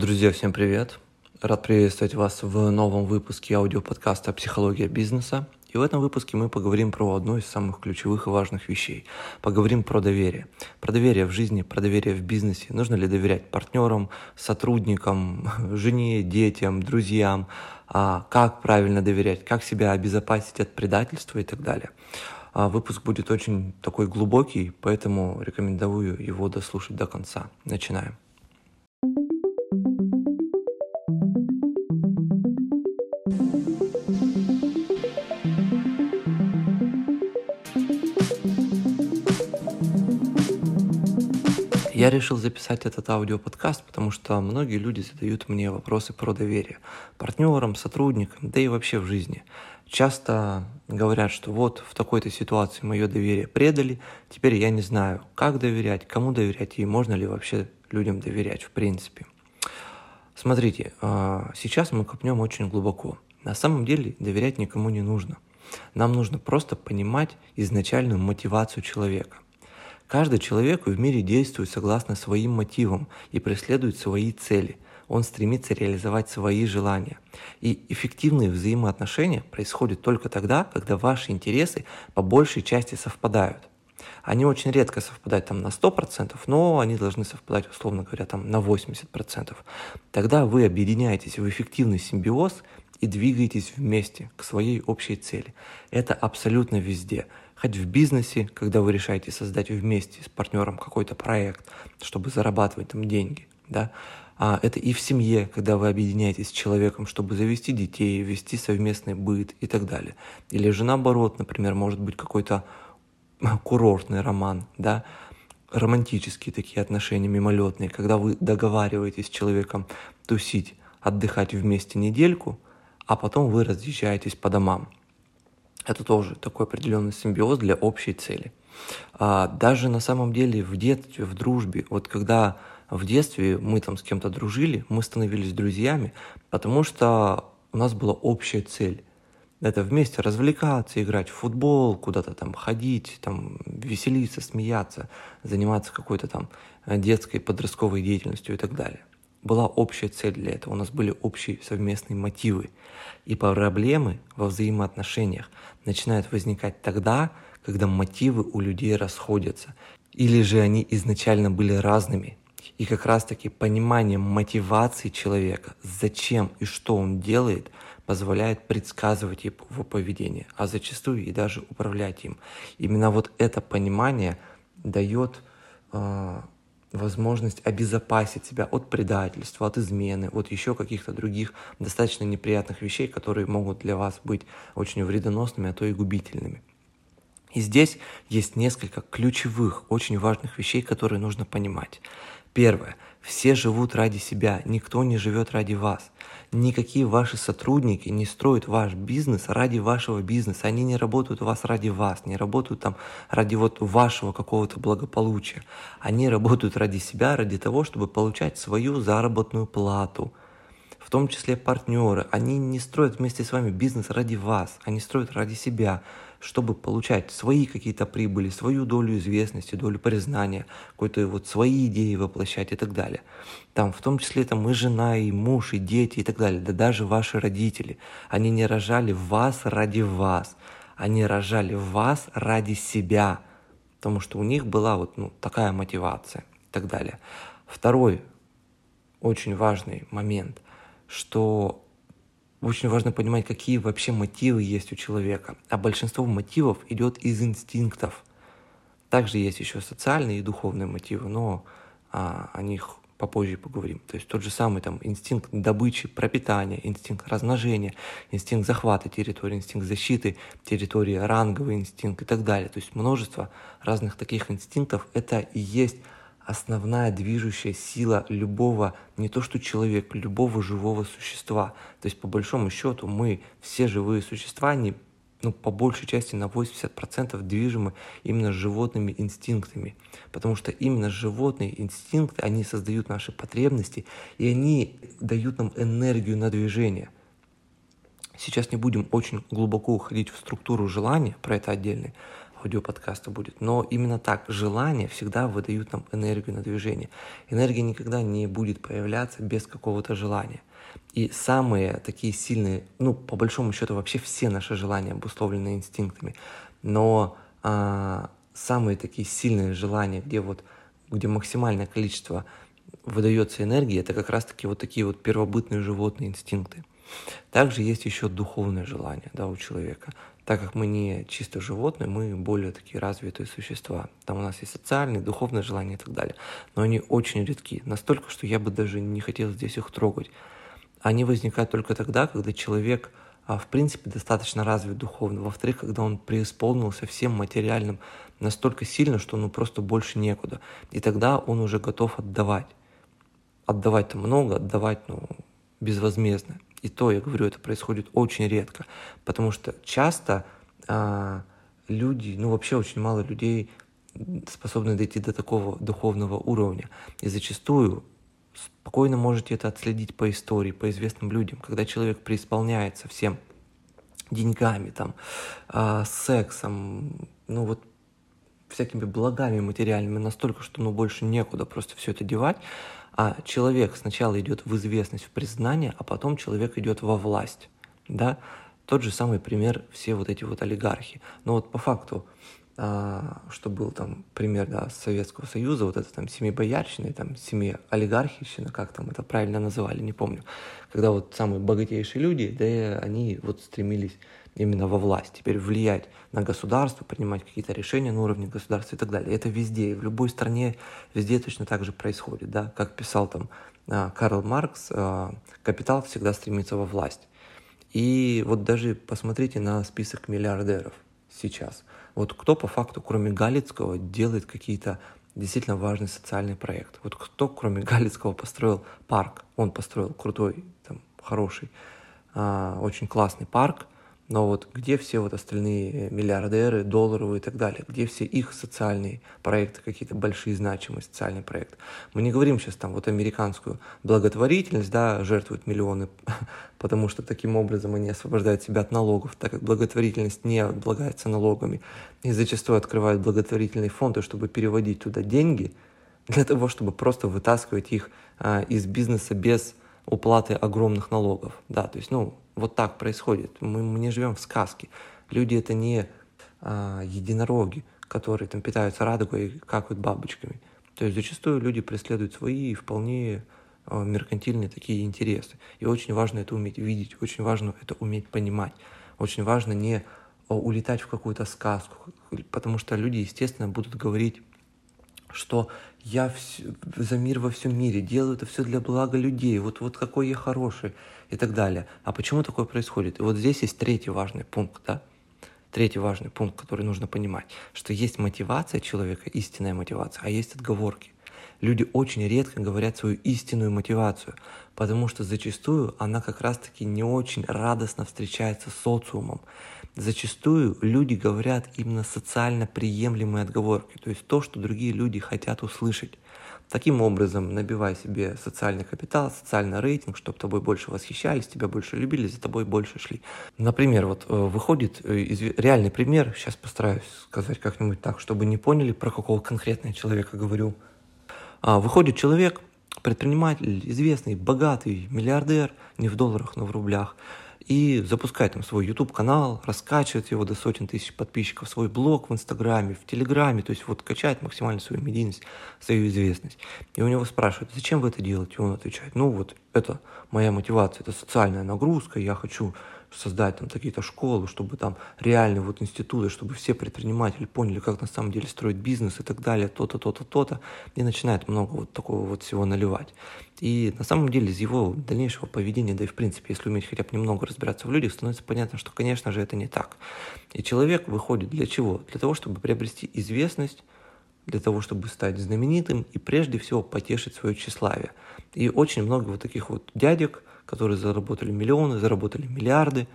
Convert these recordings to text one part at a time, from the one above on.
Друзья, всем привет! Рад приветствовать вас в новом выпуске аудиоподкаста «Психология бизнеса». И в этом выпуске мы поговорим про одну из самых ключевых и важных вещей. Поговорим про доверие. Про доверие в жизни, про доверие в бизнесе. Нужно ли доверять партнерам, сотрудникам, жене, детям, друзьям, а как правильно доверять, как себя обезопасить от предательства и так далее. А выпуск будет очень такой глубокий, поэтому рекомендую его дослушать до конца. Начинаем. Я решил записать этот аудиоподкаст, потому что многие люди задают мне вопросы про доверие партнерам, сотрудникам, да и вообще в жизни. Часто говорят, что вот в такой-то ситуации мое доверие предали, теперь я не знаю, как доверять, кому доверять и можно ли вообще людям доверять в принципе. Смотрите, а, сейчас мы копнем очень глубоко. На самом деле доверять никому не нужно. Нам нужно просто понимать изначальную мотивацию человека. Каждый человек в мире действует согласно своим мотивам и преследует свои цели. Он стремится реализовать свои желания. И эффективные взаимоотношения происходят только тогда, когда ваши интересы по большей части совпадают. Они очень редко совпадают там на 100%, но они должны совпадать, условно говоря, там на 80%. Тогда вы объединяетесь в эффективный симбиоз и двигаетесь вместе к своей общей цели. Это абсолютно везде хоть в бизнесе, когда вы решаете создать вместе с партнером какой-то проект, чтобы зарабатывать там деньги, да, а это и в семье, когда вы объединяетесь с человеком, чтобы завести детей, вести совместный быт и так далее. Или же наоборот, например, может быть какой-то курортный роман, да, романтические такие отношения мимолетные, когда вы договариваетесь с человеком тусить, отдыхать вместе недельку, а потом вы разъезжаетесь по домам. Это тоже такой определенный симбиоз для общей цели. А даже на самом деле в детстве, в дружбе, вот когда в детстве мы там с кем-то дружили, мы становились друзьями, потому что у нас была общая цель. Это вместе развлекаться, играть в футбол, куда-то там ходить, там веселиться, смеяться, заниматься какой-то там детской, подростковой деятельностью и так далее была общая цель для этого, у нас были общие совместные мотивы. И проблемы во взаимоотношениях начинают возникать тогда, когда мотивы у людей расходятся, или же они изначально были разными. И как раз-таки понимание мотивации человека, зачем и что он делает, позволяет предсказывать его поведение, а зачастую и даже управлять им. Именно вот это понимание дает э, возможность обезопасить себя от предательства, от измены, от еще каких-то других достаточно неприятных вещей, которые могут для вас быть очень вредоносными, а то и губительными. И здесь есть несколько ключевых, очень важных вещей, которые нужно понимать. Первое. Все живут ради себя, никто не живет ради вас. Никакие ваши сотрудники не строят ваш бизнес ради вашего бизнеса. Они не работают у вас ради вас, не работают там ради вот вашего какого-то благополучия. Они работают ради себя, ради того, чтобы получать свою заработную плату – в том числе партнеры, они не строят вместе с вами бизнес ради вас, они строят ради себя, чтобы получать свои какие-то прибыли, свою долю известности, долю признания, какой-то вот свои идеи воплощать и так далее. Там в том числе там и жена, и муж, и дети и так далее, да даже ваши родители. Они не рожали вас ради вас, они рожали вас ради себя, потому что у них была вот ну, такая мотивация и так далее. Второй очень важный момент – что очень важно понимать, какие вообще мотивы есть у человека. А большинство мотивов идет из инстинктов. Также есть еще социальные и духовные мотивы, но а, о них попозже поговорим. То есть тот же самый там инстинкт добычи, пропитания, инстинкт размножения, инстинкт захвата территории, инстинкт защиты территории, ранговый инстинкт и так далее. То есть множество разных таких инстинктов. Это и есть основная движущая сила любого, не то что человека, любого живого существа. То есть по большому счету мы все живые существа, они ну, по большей части на 80% движимы именно животными инстинктами. Потому что именно животные инстинкты, они создают наши потребности, и они дают нам энергию на движение. Сейчас не будем очень глубоко уходить в структуру желания, про это отдельный аудиоподкаста будет. Но именно так, желания всегда выдают нам энергию на движение. Энергия никогда не будет появляться без какого-то желания. И самые такие сильные, ну, по большому счету, вообще все наши желания обусловлены инстинктами. Но а, самые такие сильные желания, где вот где максимальное количество выдается энергии, это как раз-таки вот такие вот первобытные животные инстинкты. Также есть еще духовное желание да, у человека. Так как мы не чисто животные, мы более такие развитые существа. Там у нас есть социальные, духовные желания и так далее. Но они очень редки. Настолько, что я бы даже не хотел здесь их трогать. Они возникают только тогда, когда человек, а, в принципе, достаточно развит духовно. Во-вторых, когда он преисполнился всем материальным настолько сильно, что ну просто больше некуда. И тогда он уже готов отдавать. Отдавать-то много, отдавать, ну, безвозмездно. И то, я говорю, это происходит очень редко, потому что часто а, люди, ну вообще очень мало людей способны дойти до такого духовного уровня. И зачастую спокойно можете это отследить по истории, по известным людям, когда человек преисполняется всем деньгами, там, а, сексом, ну вот всякими благами материальными настолько, что ну больше некуда просто все это девать, а человек сначала идет в известность, в признание, а потом человек идет во власть. Да? Тот же самый пример все вот эти вот олигархи. Но вот по факту, а, что был там пример да, Советского Союза, вот это там семибоярщина, там семи олигархищина, как там это правильно называли, не помню. Когда вот самые богатейшие люди, да, они вот стремились именно во власть, теперь влиять на государство, принимать какие-то решения на уровне государства и так далее. Это везде, в любой стране, везде точно так же происходит, да, как писал там а, Карл Маркс, а, капитал всегда стремится во власть. И вот даже посмотрите на список миллиардеров сейчас. Вот кто по факту, кроме Галицкого, делает какие-то действительно важный социальный проект? Вот кто, кроме Галицкого, построил парк? Он построил крутой, там, хороший, а, очень классный парк, но вот где все вот остальные миллиардеры, долларовые и так далее? Где все их социальные проекты, какие-то большие значимые социальные проекты? Мы не говорим сейчас там вот американскую благотворительность, да, жертвуют миллионы, потому что таким образом они освобождают себя от налогов, так как благотворительность не облагается налогами. И зачастую открывают благотворительные фонды, чтобы переводить туда деньги, для того, чтобы просто вытаскивать их а, из бизнеса без уплаты огромных налогов. Да, то есть, ну, вот так происходит. Мы, мы не живем в сказке. Люди это не а, единороги, которые там питаются радугой и какают бабочками. То есть зачастую люди преследуют свои вполне а, меркантильные такие интересы. И очень важно это уметь видеть, очень важно это уметь понимать. Очень важно не а, улетать в какую-то сказку, потому что люди, естественно, будут говорить что я все, за мир во всем мире, делаю это все для блага людей, вот, вот какой я хороший и так далее. А почему такое происходит? И вот здесь есть третий важный пункт, да? Третий важный пункт, который нужно понимать, что есть мотивация человека, истинная мотивация, а есть отговорки. Люди очень редко говорят свою истинную мотивацию, потому что зачастую она как раз-таки не очень радостно встречается с социумом. Зачастую люди говорят именно социально приемлемые отговорки, то есть то, что другие люди хотят услышать. Таким образом, набивай себе социальный капитал, социальный рейтинг, чтобы тобой больше восхищались, тебя больше любили, за тобой больше шли. Например, вот э, выходит э, реальный пример, сейчас постараюсь сказать как-нибудь так, чтобы не поняли, про какого конкретного человека говорю. А, выходит человек, предприниматель, известный, богатый, миллиардер, не в долларах, но в рублях, и запускает там свой YouTube-канал, раскачивает его до сотен тысяч подписчиков, свой блог в Инстаграме, в Телеграме, то есть вот качает максимально свою медийность, свою известность. И у него спрашивают, зачем вы это делаете? И он отвечает, ну вот это моя мотивация, это социальная нагрузка, я хочу создать там какие-то школы, чтобы там реальные вот институты, чтобы все предприниматели поняли, как на самом деле строить бизнес и так далее, то-то, то-то, то-то, и начинает много вот такого вот всего наливать. И на самом деле из его дальнейшего поведения, да и в принципе, если уметь хотя бы немного разбираться в людях, становится понятно, что, конечно же, это не так. И человек выходит для чего? Для того, чтобы приобрести известность, для того, чтобы стать знаменитым и прежде всего потешить свое тщеславие. И очень много вот таких вот дядек, которые заработали миллионы, заработали миллиарды,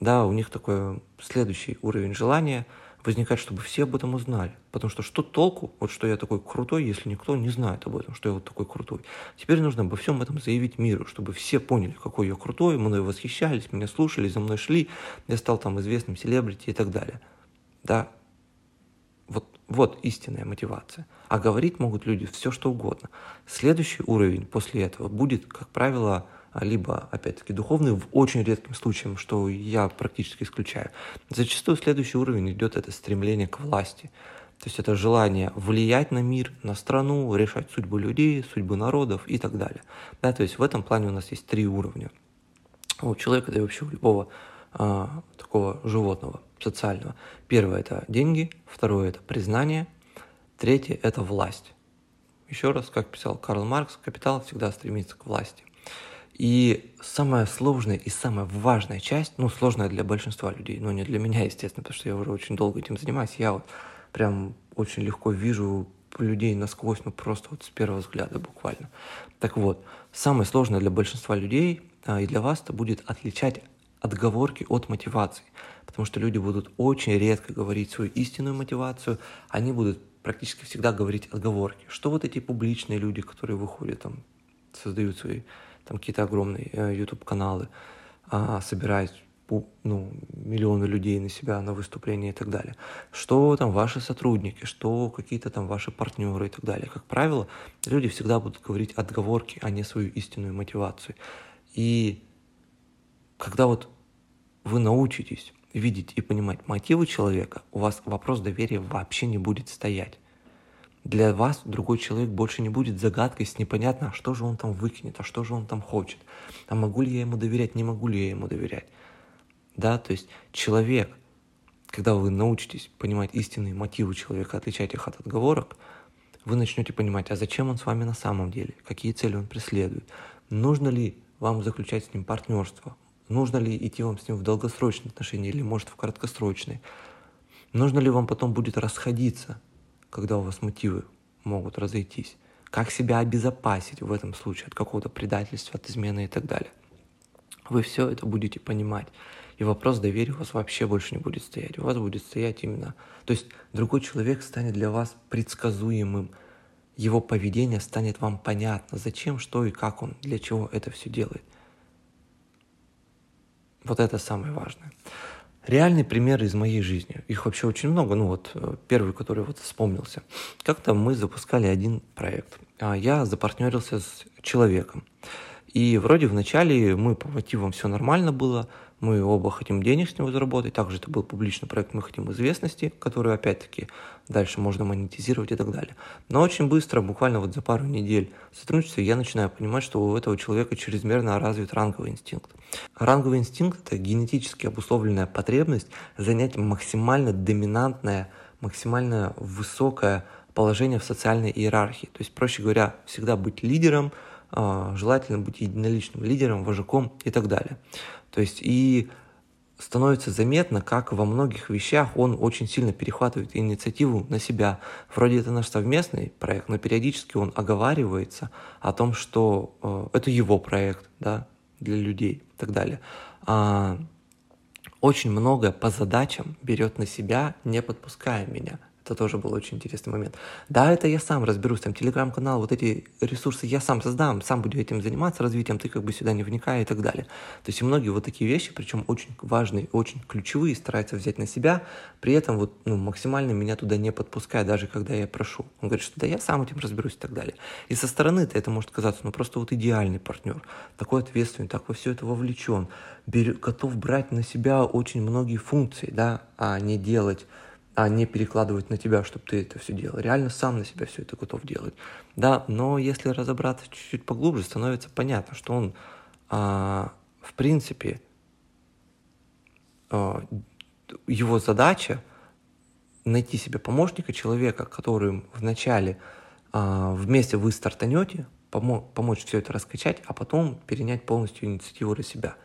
да, у них такой следующий уровень желания возникает, чтобы все об этом узнали. Потому что что толку, вот что я такой крутой, если никто не знает об этом, что я вот такой крутой. Теперь нужно обо всем этом заявить миру, чтобы все поняли, какой я крутой, мной восхищались, меня слушали, за мной шли, я стал там известным селебрити и так далее. Да, Вот истинная мотивация. А говорить могут люди все, что угодно. Следующий уровень после этого будет, как правило, либо, опять-таки, духовный, в очень редким случаях, что я практически исключаю. Зачастую следующий уровень идет это стремление к власти. То есть это желание влиять на мир, на страну, решать судьбу людей, судьбу народов и так далее. Да, то есть в этом плане у нас есть три уровня. У человека, да и вообще у любого а, такого животного социального. Первое – это деньги, второе – это признание, третье – это власть. Еще раз, как писал Карл Маркс, капитал всегда стремится к власти. И самая сложная и самая важная часть, ну, сложная для большинства людей, но не для меня, естественно, потому что я уже очень долго этим занимаюсь, я вот прям очень легко вижу людей насквозь, ну, просто вот с первого взгляда буквально. Так вот, самое сложное для большинства людей а, и для вас это будет отличать отговорки от мотивации, потому что люди будут очень редко говорить свою истинную мотивацию, они будут практически всегда говорить отговорки. Что вот эти публичные люди, которые выходят там, создают свои там какие-то огромные э, YouTube-каналы, а, собирают ну, миллионы людей на себя, на выступления и так далее. Что там ваши сотрудники, что какие-то там ваши партнеры и так далее. Как правило, люди всегда будут говорить отговорки, а не свою истинную мотивацию. И когда вот вы научитесь видеть и понимать мотивы человека, у вас вопрос доверия вообще не будет стоять. Для вас другой человек больше не будет загадкой с непонятно, а что же он там выкинет, а что же он там хочет, а могу ли я ему доверять, не могу ли я ему доверять. Да, то есть человек, когда вы научитесь понимать истинные мотивы человека, отличать их от отговорок, вы начнете понимать, а зачем он с вами на самом деле, какие цели он преследует, нужно ли вам заключать с ним партнерство, нужно ли идти вам с ним в долгосрочные отношения или может в краткосрочные, нужно ли вам потом будет расходиться, когда у вас мотивы могут разойтись, как себя обезопасить в этом случае от какого-то предательства, от измены и так далее. Вы все это будете понимать. И вопрос доверия у вас вообще больше не будет стоять. У вас будет стоять именно... То есть другой человек станет для вас предсказуемым. Его поведение станет вам понятно, зачем, что и как он, для чего это все делает. Вот это самое важное. Реальный пример из моей жизни. Их вообще очень много. Ну вот э, первый, который вот вспомнился. Как-то мы запускали один проект. А я запартнерился с человеком. И вроде вначале мы по мотивам все нормально было, мы оба хотим денег с него заработать. Также это был публичный проект, мы хотим известности, которую, опять-таки, дальше можно монетизировать и так далее. Но очень быстро, буквально вот за пару недель сотрудничества, я начинаю понимать, что у этого человека чрезмерно развит ранговый инстинкт. Ранговый инстинкт – это генетически обусловленная потребность занять максимально доминантное, максимально высокое положение в социальной иерархии. То есть, проще говоря, всегда быть лидером, желательно быть единоличным лидером, вожаком и так далее. То есть и становится заметно, как во многих вещах он очень сильно перехватывает инициативу на себя. Вроде это наш совместный проект, но периодически он оговаривается о том, что э, это его проект да, для людей и так далее. А, очень многое по задачам берет на себя, не подпуская меня. Это тоже был очень интересный момент. Да, это я сам разберусь, там, телеграм-канал, вот эти ресурсы я сам создам, сам буду этим заниматься развитием, ты как бы сюда не вникай и так далее. То есть и многие вот такие вещи, причем очень важные, очень ключевые, стараются взять на себя, при этом вот, ну, максимально меня туда не подпуская, даже когда я прошу. Он говорит, что да, я сам этим разберусь и так далее. И со стороны-то это может казаться, ну, просто вот идеальный партнер, такой ответственный, так во все это вовлечен, готов брать на себя очень многие функции, да, а не делать а не перекладывать на тебя, чтобы ты это все делал. Реально сам на себя все это готов делать. Да, но если разобраться чуть-чуть поглубже, становится понятно, что он, а, в принципе, а, его задача найти себе помощника, человека, которым вначале а, вместе вы стартанете, помо- помочь все это раскачать, а потом перенять полностью инициативу на себя.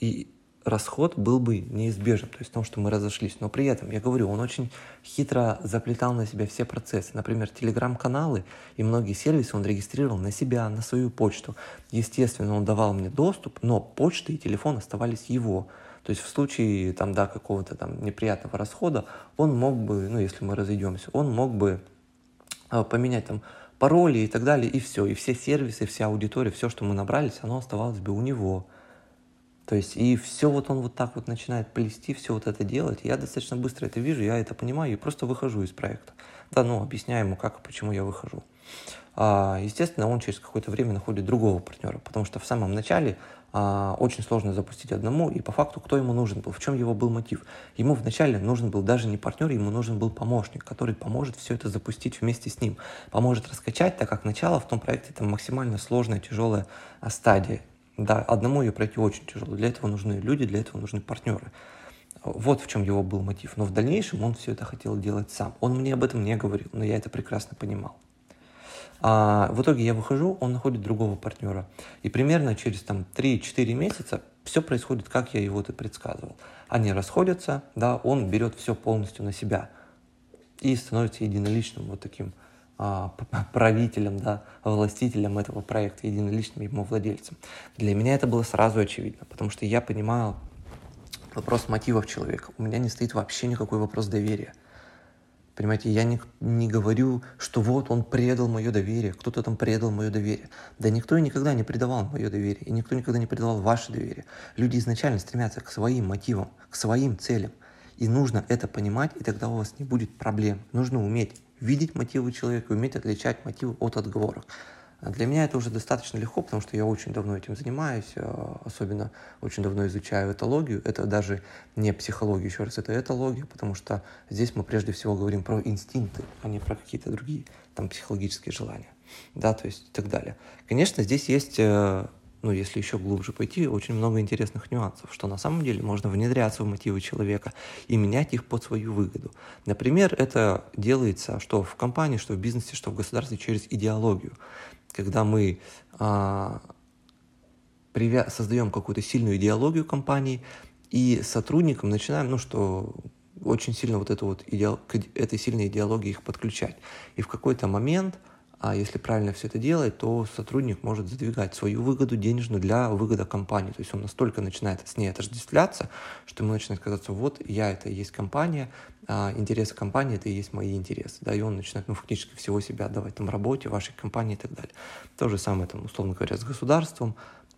И расход был бы неизбежен, то есть в том, что мы разошлись. Но при этом, я говорю, он очень хитро заплетал на себя все процессы. Например, телеграм-каналы и многие сервисы он регистрировал на себя, на свою почту. Естественно, он давал мне доступ, но почта и телефон оставались его. То есть в случае там, да, какого-то там неприятного расхода он мог бы, ну если мы разойдемся, он мог бы а, поменять там пароли и так далее, и все. И все сервисы, вся аудитория, все, что мы набрались, оно оставалось бы у него. То есть, и все вот он вот так вот начинает плести, все вот это делать. Я достаточно быстро это вижу, я это понимаю и просто выхожу из проекта. Да, ну, объясняю ему, как и почему я выхожу. А, естественно, он через какое-то время находит другого партнера, потому что в самом начале а, очень сложно запустить одному, и по факту кто ему нужен был, в чем его был мотив. Ему вначале нужен был даже не партнер, ему нужен был помощник, который поможет все это запустить вместе с ним, поможет раскачать, так как начало в том проекте это максимально сложная, тяжелая а, стадия. Да, одному ее пройти очень тяжело. Для этого нужны люди, для этого нужны партнеры. Вот в чем его был мотив. Но в дальнейшем он все это хотел делать сам. Он мне об этом не говорил, но я это прекрасно понимал. А в итоге я выхожу, он находит другого партнера. И примерно через там, 3-4 месяца все происходит, как я его и предсказывал. Они расходятся, да, он берет все полностью на себя и становится единоличным вот таким правителем, да, властителем этого проекта, единоличным ему владельцем. Для меня это было сразу очевидно, потому что я понимал вопрос мотивов человека. У меня не стоит вообще никакой вопрос доверия. Понимаете, я не, не говорю, что вот он предал мое доверие, кто-то там предал мое доверие. Да никто и никогда не предавал мое доверие, и никто никогда не предавал ваше доверие. Люди изначально стремятся к своим мотивам, к своим целям. И нужно это понимать, и тогда у вас не будет проблем. Нужно уметь видеть мотивы человека, уметь отличать мотивы от отговорок. Для меня это уже достаточно легко, потому что я очень давно этим занимаюсь, э, особенно очень давно изучаю этологию. Это даже не психология, еще раз, это этология, потому что здесь мы прежде всего говорим про инстинкты, а не про какие-то другие там психологические желания, да, то есть и так далее. Конечно, здесь есть э, ну, если еще глубже пойти, очень много интересных нюансов, что на самом деле можно внедряться в мотивы человека и менять их под свою выгоду. Например, это делается что в компании, что в бизнесе, что в государстве через идеологию когда мы а, привя- создаем какую-то сильную идеологию компании и сотрудникам начинаем, ну что очень сильно вот эту вот идеал, к этой сильной идеологии их подключать. И в какой-то момент а если правильно все это делать, то сотрудник может задвигать свою выгоду денежную для выгода компании. То есть он настолько начинает с ней отождествляться, что ему начинает казаться, вот я это и есть компания, а интересы компании это и есть мои интересы. Да, и он начинает ну, фактически всего себя отдавать там работе, вашей компании и так далее. То же самое, там, условно говоря, с государством,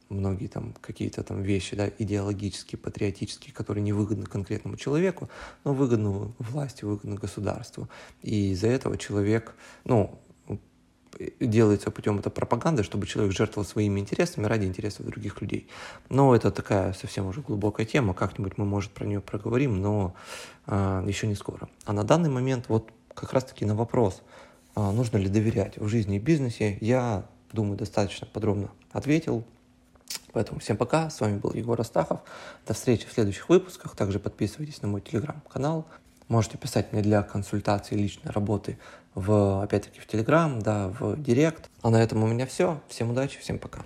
многие там какие-то там вещи, да, идеологические, патриотические, которые не выгодны конкретному человеку, но выгодны власти, выгодны государству. И из-за этого человек, ну, делается путем этой пропаганды, чтобы человек жертвовал своими интересами ради интересов других людей. Но это такая совсем уже глубокая тема, как-нибудь мы, может, про нее проговорим, но э, еще не скоро. А на данный момент вот как раз-таки на вопрос, э, нужно ли доверять в жизни и бизнесе, я думаю, достаточно подробно ответил. Поэтому всем пока, с вами был Егор Астахов. До встречи в следующих выпусках. Также подписывайтесь на мой телеграм-канал. Можете писать мне для консультации личной работы в, опять-таки, в Телеграм, да, в Директ. А на этом у меня все. Всем удачи, всем пока.